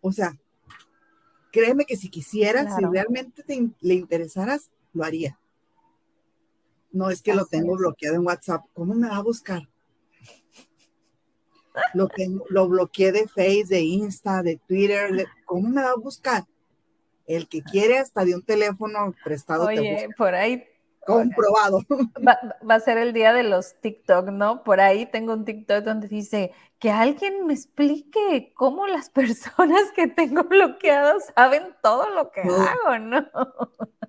o sea, créeme que si quisieras, si realmente te, le interesaras, lo haría. No es que lo tengo bloqueado en WhatsApp. ¿Cómo me va a buscar? Lo, tengo, lo bloqueé de Facebook, de Insta, de Twitter. ¿Cómo me va a buscar? El que quiere hasta de un teléfono prestado. Oye, por ahí comprobado. Va, a ser el día de los TikTok, ¿no? Por ahí tengo un TikTok donde dice que alguien me explique cómo las personas que tengo bloqueados saben todo lo que hago, ¿no?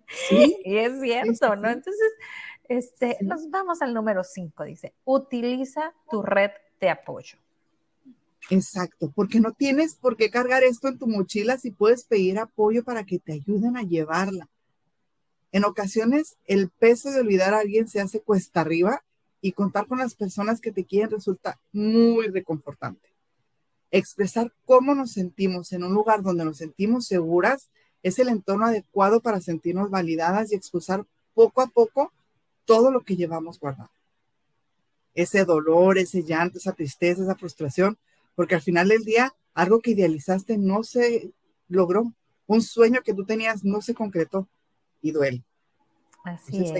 Sí. Y es cierto, ¿no? Entonces, este, nos vamos al número 5, dice, utiliza tu red de apoyo. Exacto, porque no tienes por qué cargar esto en tu mochila si puedes pedir apoyo para que te ayuden a llevarla. En ocasiones, el peso de olvidar a alguien se hace cuesta arriba y contar con las personas que te quieren resulta muy reconfortante. Expresar cómo nos sentimos en un lugar donde nos sentimos seguras es el entorno adecuado para sentirnos validadas y expulsar poco a poco todo lo que llevamos guardado. ese dolor, ese llanto, esa tristeza, esa frustración, porque al final del día algo que idealizaste no se logró, un sueño que tú tenías no se concretó y duele. Así es.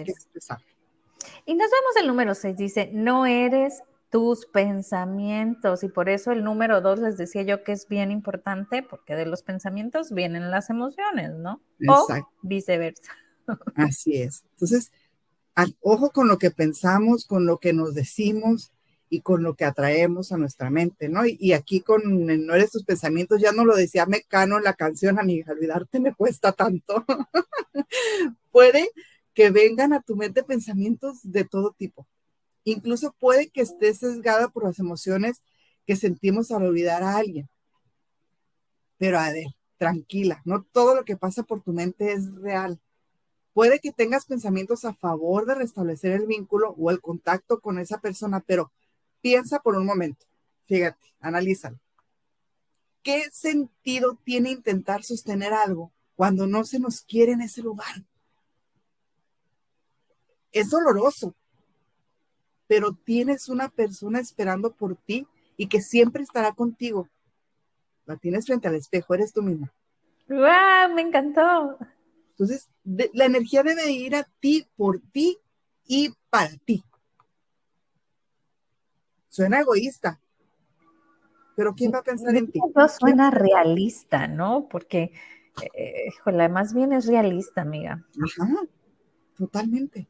Y nos vemos el número 6, dice, no eres tus pensamientos y por eso el número 2 les decía yo que es bien importante porque de los pensamientos vienen las emociones, ¿no? Exacto. O viceversa. Así es. Entonces, ojo con lo que pensamos, con lo que nos decimos y con lo que atraemos a nuestra mente, ¿no? Y, aquí con No eres tus pensamientos, ya no lo decía Mecano en la canción, amiga, olvidarte me cuesta tanto. puede que vengan a tu mente pensamientos de todo tipo. Incluso puede que estés sesgada por las emociones que sentimos al olvidar a alguien. Pero a ver, tranquila, no todo lo que pasa por tu mente es real. Puede que tengas pensamientos a favor de restablecer el vínculo o el contacto con esa persona, pero piensa por un momento. Fíjate, analízalo. ¿Qué sentido tiene intentar sostener algo cuando no se nos quiere en ese lugar? Es doloroso, pero tienes una persona esperando por ti y que siempre estará contigo. La tienes frente al espejo, eres tú misma. ¡Wow! Me encantó. Entonces, la energía debe ir a ti, por ti y para ti. Suena egoísta, pero ¿quién va a pensar en ti? suena realista, ¿no? Porque, eh, híjole, más bien es realista, amiga. Ajá, totalmente.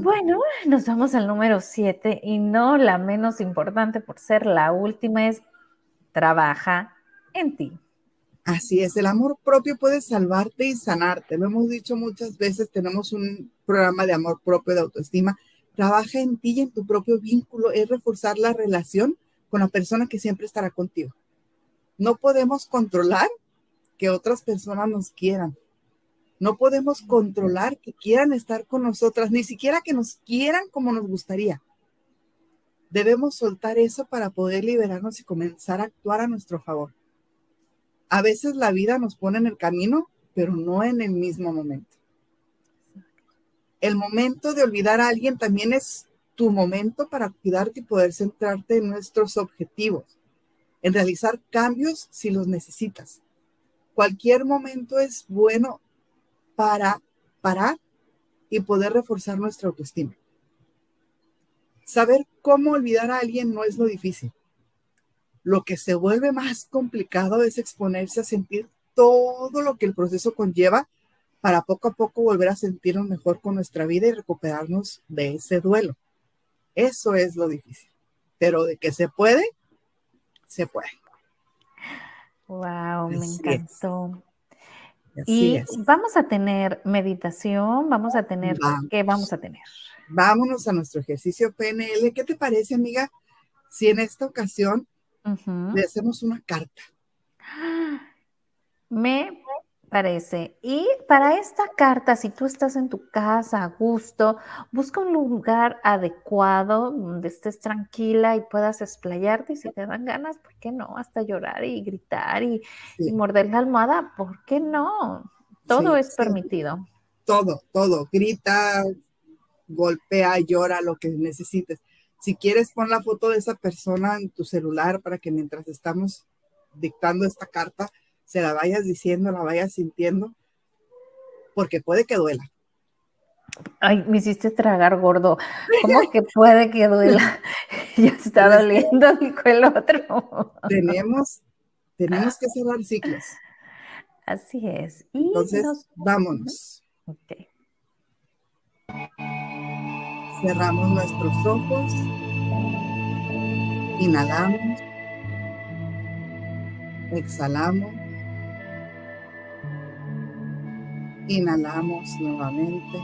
Bueno, nos vamos al número siete y no la menos importante por ser la última es trabaja en ti. Así es, el amor propio puede salvarte y sanarte. Lo hemos dicho muchas veces, tenemos un programa de amor propio, de autoestima. Trabaja en ti y en tu propio vínculo, es reforzar la relación con la persona que siempre estará contigo. No podemos controlar que otras personas nos quieran. No podemos controlar que quieran estar con nosotras, ni siquiera que nos quieran como nos gustaría. Debemos soltar eso para poder liberarnos y comenzar a actuar a nuestro favor a veces la vida nos pone en el camino, pero no en el mismo momento. El momento de olvidar a alguien también es tu momento para cuidarte y poder centrarte en nuestros objetivos, en realizar cambios si los necesitas. Cualquier momento es bueno para parar y poder reforzar nuestra autoestima. Saber cómo olvidar a alguien no es lo difícil. Lo que se vuelve más complicado es exponerse a sentir todo lo que el proceso conlleva para poco a poco volver a sentirnos mejor con nuestra vida y recuperarnos de ese duelo. Eso es lo difícil. Pero de que se puede, se puede. Wow, me encantó. y vamos a tener meditación, vamos a tener, ¿qué vamos a tener? Vámonos a nuestro ejercicio PNL. ¿Qué te parece, amiga? Si en esta ocasión le hacemos una carta. Me parece. Y para esta carta, si tú estás en tu casa a gusto, busca un lugar adecuado donde estés tranquila y puedas explayarte. Y si te dan ganas, ¿por qué no? Hasta llorar y gritar y, morder la almohada, ¿por qué no? Todo es permitido. Todo, todo. Grita, golpea, llora, lo que necesites. Si quieres, pon la foto de esa persona en tu celular para que mientras estamos dictando esta carta, se la vayas diciendo, la vayas sintiendo, porque puede que duela. Ay, me hiciste tragar gordo. ¿Cómo que puede que duela? ya está doliendo, dijo el otro. tenemos, tenemos que cerrar ciclos. Así es. Entonces, vámonos. Ok. Cerramos nuestros ojos. Inhalamos. Exhalamos. Inhalamos nuevamente.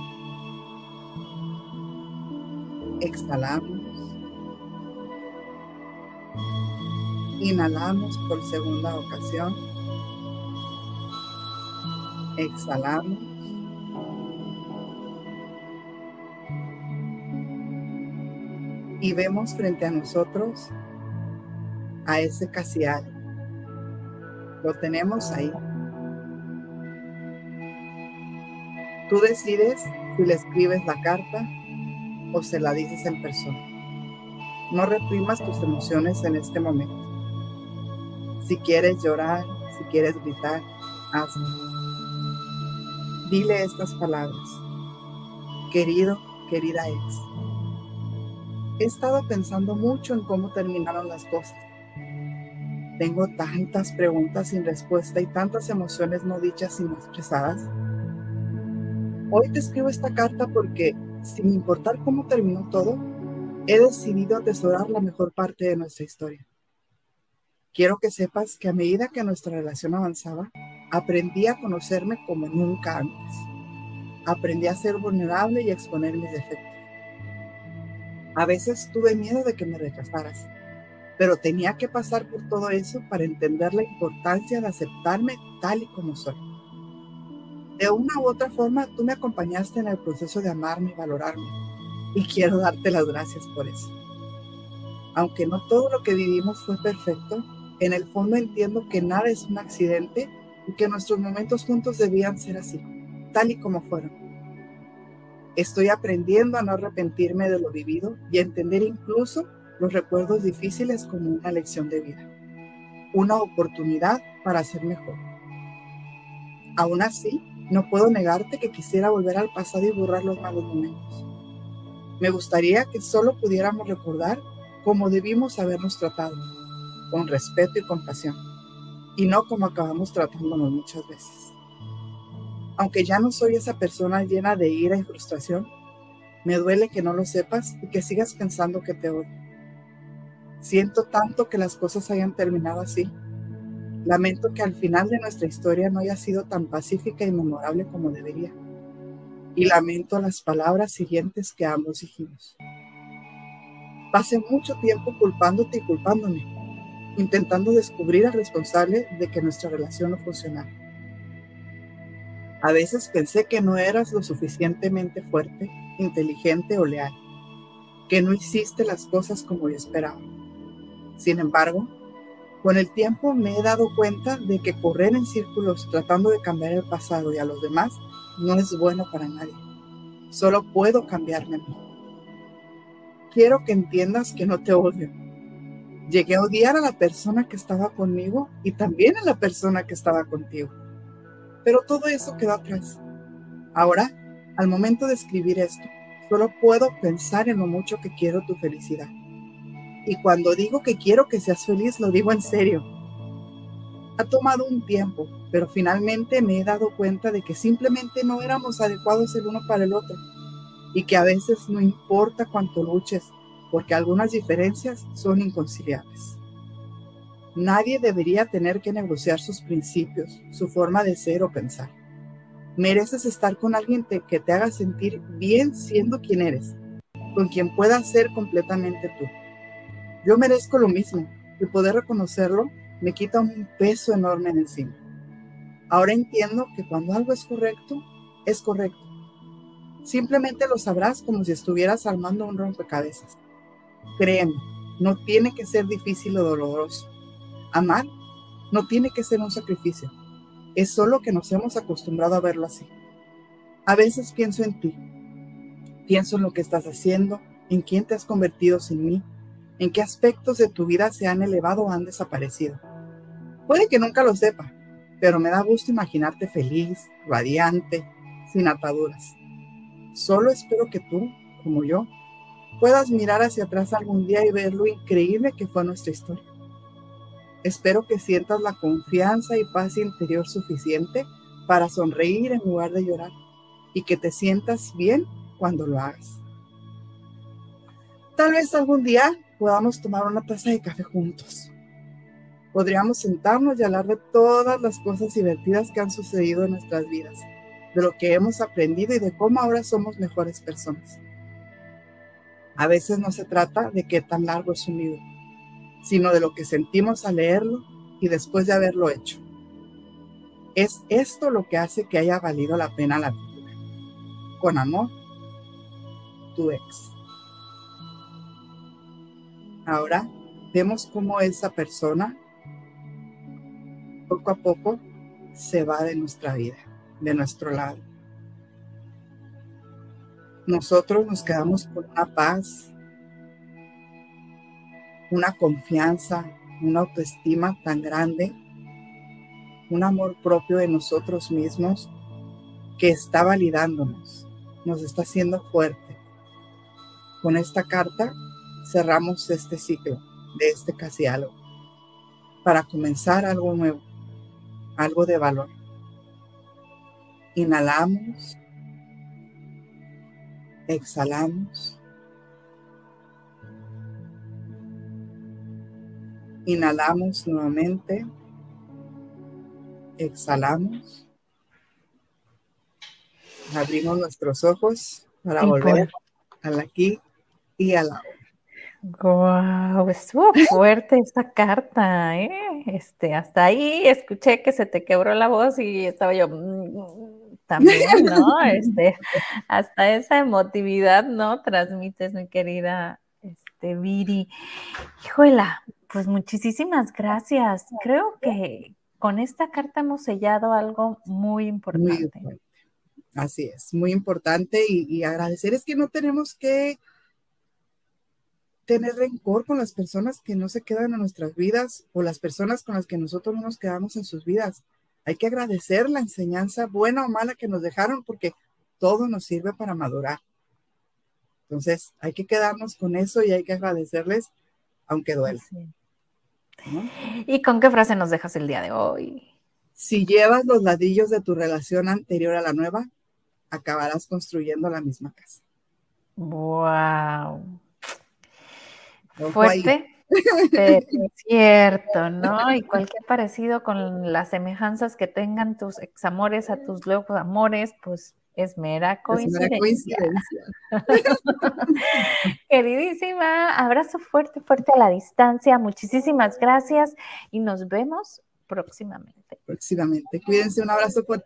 Exhalamos. Inhalamos por segunda ocasión. Exhalamos. y vemos frente a nosotros a ese casial. Lo tenemos ahí. Tú decides si le escribes la carta o se la dices en persona. no reprimas tus emociones en este momento. Si quieres llorar, si quieres gritar, hazlo. Dile estas palabras. Querido, querida ex. He estado pensando mucho en cómo terminaron las cosas. Tengo tantas preguntas sin respuesta y tantas emociones no dichas y no expresadas. Hoy te escribo esta carta porque, sin importar cómo terminó todo, he decidido atesorar la mejor parte de nuestra historia. Quiero que sepas que a medida que nuestra relación avanzaba, aprendí a conocerme como nunca antes. Aprendí a ser vulnerable y a exponer mis defectos. A veces tuve miedo de que me rechazaras, pero tenía que pasar por todo eso para entender la importancia de aceptarme tal y como soy. De una u otra forma, tú me acompañaste en el proceso de amarme y valorarme, y quiero darte las gracias por eso. Aunque no todo lo que vivimos fue perfecto, en el fondo entiendo que nada es un accidente y que nuestros momentos juntos debían ser así, tal y como fueron. Estoy aprendiendo a no arrepentirme de lo vivido y a entender incluso los recuerdos difíciles como una lección de vida, una oportunidad para ser mejor. Aún así, no puedo negarte que quisiera volver al pasado y borrar los malos momentos. Me gustaría que solo pudiéramos recordar cómo debimos habernos tratado, con respeto y compasión, y no como acabamos tratándonos muchas veces. Aunque ya no soy esa persona llena de ira y frustración, me duele que no lo sepas y que sigas pensando que te odio. Siento tanto que las cosas hayan terminado así. Lamento que al final de nuestra historia no haya sido tan pacífica y memorable como debería. Y lamento las palabras siguientes que ambos dijimos. Pasé mucho tiempo culpándote y culpándome intentando descubrir al responsable de que nuestra relación no funcionara. A veces pensé que no eras lo suficientemente fuerte, inteligente o leal, que no hiciste las cosas como yo esperaba. Sin embargo, con el tiempo me he dado cuenta de que correr en círculos tratando de cambiar el pasado y a los demás no es bueno para nadie. Solo puedo cambiarme a mí. Quiero que entiendas que no te odio, Llegué a odiar a la persona que estaba conmigo y también a la persona que estaba contigo. Pero todo eso quedó atrás. Ahora, al momento de escribir esto, solo puedo pensar en lo mucho que quiero tu felicidad. Y cuando digo que quiero que seas feliz, lo digo en serio. Ha tomado un tiempo, pero finalmente me he dado cuenta de que simplemente no éramos adecuados el uno para el otro y que a veces no importa cuánto luches, porque algunas diferencias son inconciliables. Nadie debería tener que negociar sus principios, su forma de ser o pensar. Mereces estar con alguien que te haga sentir bien siendo quien eres, con quien puedas ser completamente tú. Yo merezco lo mismo y poder reconocerlo me quita un peso enorme en encima. Ahora entiendo que cuando algo es correcto, es correcto. Simplemente lo sabrás como si estuvieras armando un rompecabezas. Créeme, no tiene que ser difícil o doloroso. Amar no tiene que ser un sacrificio. Es solo que nos hemos acostumbrado a verlo así. A veces pienso en ti. Pienso en lo que estás haciendo, en quién te has convertido sin mí, en qué aspectos de tu vida se han elevado o han desaparecido. Puede que nunca lo sepa, pero me da gusto imaginarte feliz, radiante, sin ataduras. Solo espero que tú, como yo, puedas mirar hacia atrás algún día y ver lo increíble que fue nuestra historia. Espero que sientas la confianza y paz interior suficiente para sonreír en lugar de llorar y que te sientas bien cuando lo hagas. Tal vez algún día podamos tomar una taza de café juntos. Podríamos sentarnos y hablar de todas las cosas divertidas que han sucedido en nuestras vidas, de lo que hemos aprendido y de cómo ahora somos mejores personas. A veces no se trata de qué tan largo es un libro, sino de lo que sentimos al leerlo y después de haberlo hecho. Es esto lo que hace que haya valido la pena la lectura. Con amor, tu ex. Ahora vemos cómo esa persona poco a poco se va de nuestra vida, de nuestro lado nosotros nos quedamos con una paz, una confianza, una autoestima tan grande, un amor propio de nosotros mismos que está validándonos, nos está haciendo fuerte. Con esta carta cerramos este ciclo de este casi algo para comenzar algo nuevo, algo de valor. Inhalamos, exhalamos. Inhalamos nuevamente, exhalamos. Abrimos nuestros ojos para volver al aquí y a la Wow, estuvo fuerte esta carta, ¿eh? Este, hasta ahí escuché que se te quebró la voz y estaba yo mm, también, ¿no? Este, hasta esa emotividad, ¿no? Transmites, mi querida este, Viri. Híjola, pues muchísimas gracias. Creo que con esta carta hemos sellado algo muy importante. Así es, muy importante y, y agradecer es que no tenemos que tener rencor con las personas que no se quedan en nuestras vidas o las personas con las que nosotros no nos quedamos en sus vidas. Hay que agradecer la enseñanza buena o mala que nos dejaron porque todo nos sirve para madurar. Entonces, hay que quedarnos con eso y hay que agradecerles, aunque duele. ¿Y con qué frase nos dejas el día de hoy? Si llevas los ladrillos de tu relación anterior a la nueva, acabarás construyendo la misma casa. Wow fuerte, pero es cierto, ¿no? Y cualquier parecido con las semejanzas que tengan tus examores a tus luego amores, pues es mera coincidencia. Queridísima, abrazo fuerte, fuerte a la distancia. Muchísimas gracias y nos vemos próximamente. Próximamente. Cuídense, un abrazo fuerte.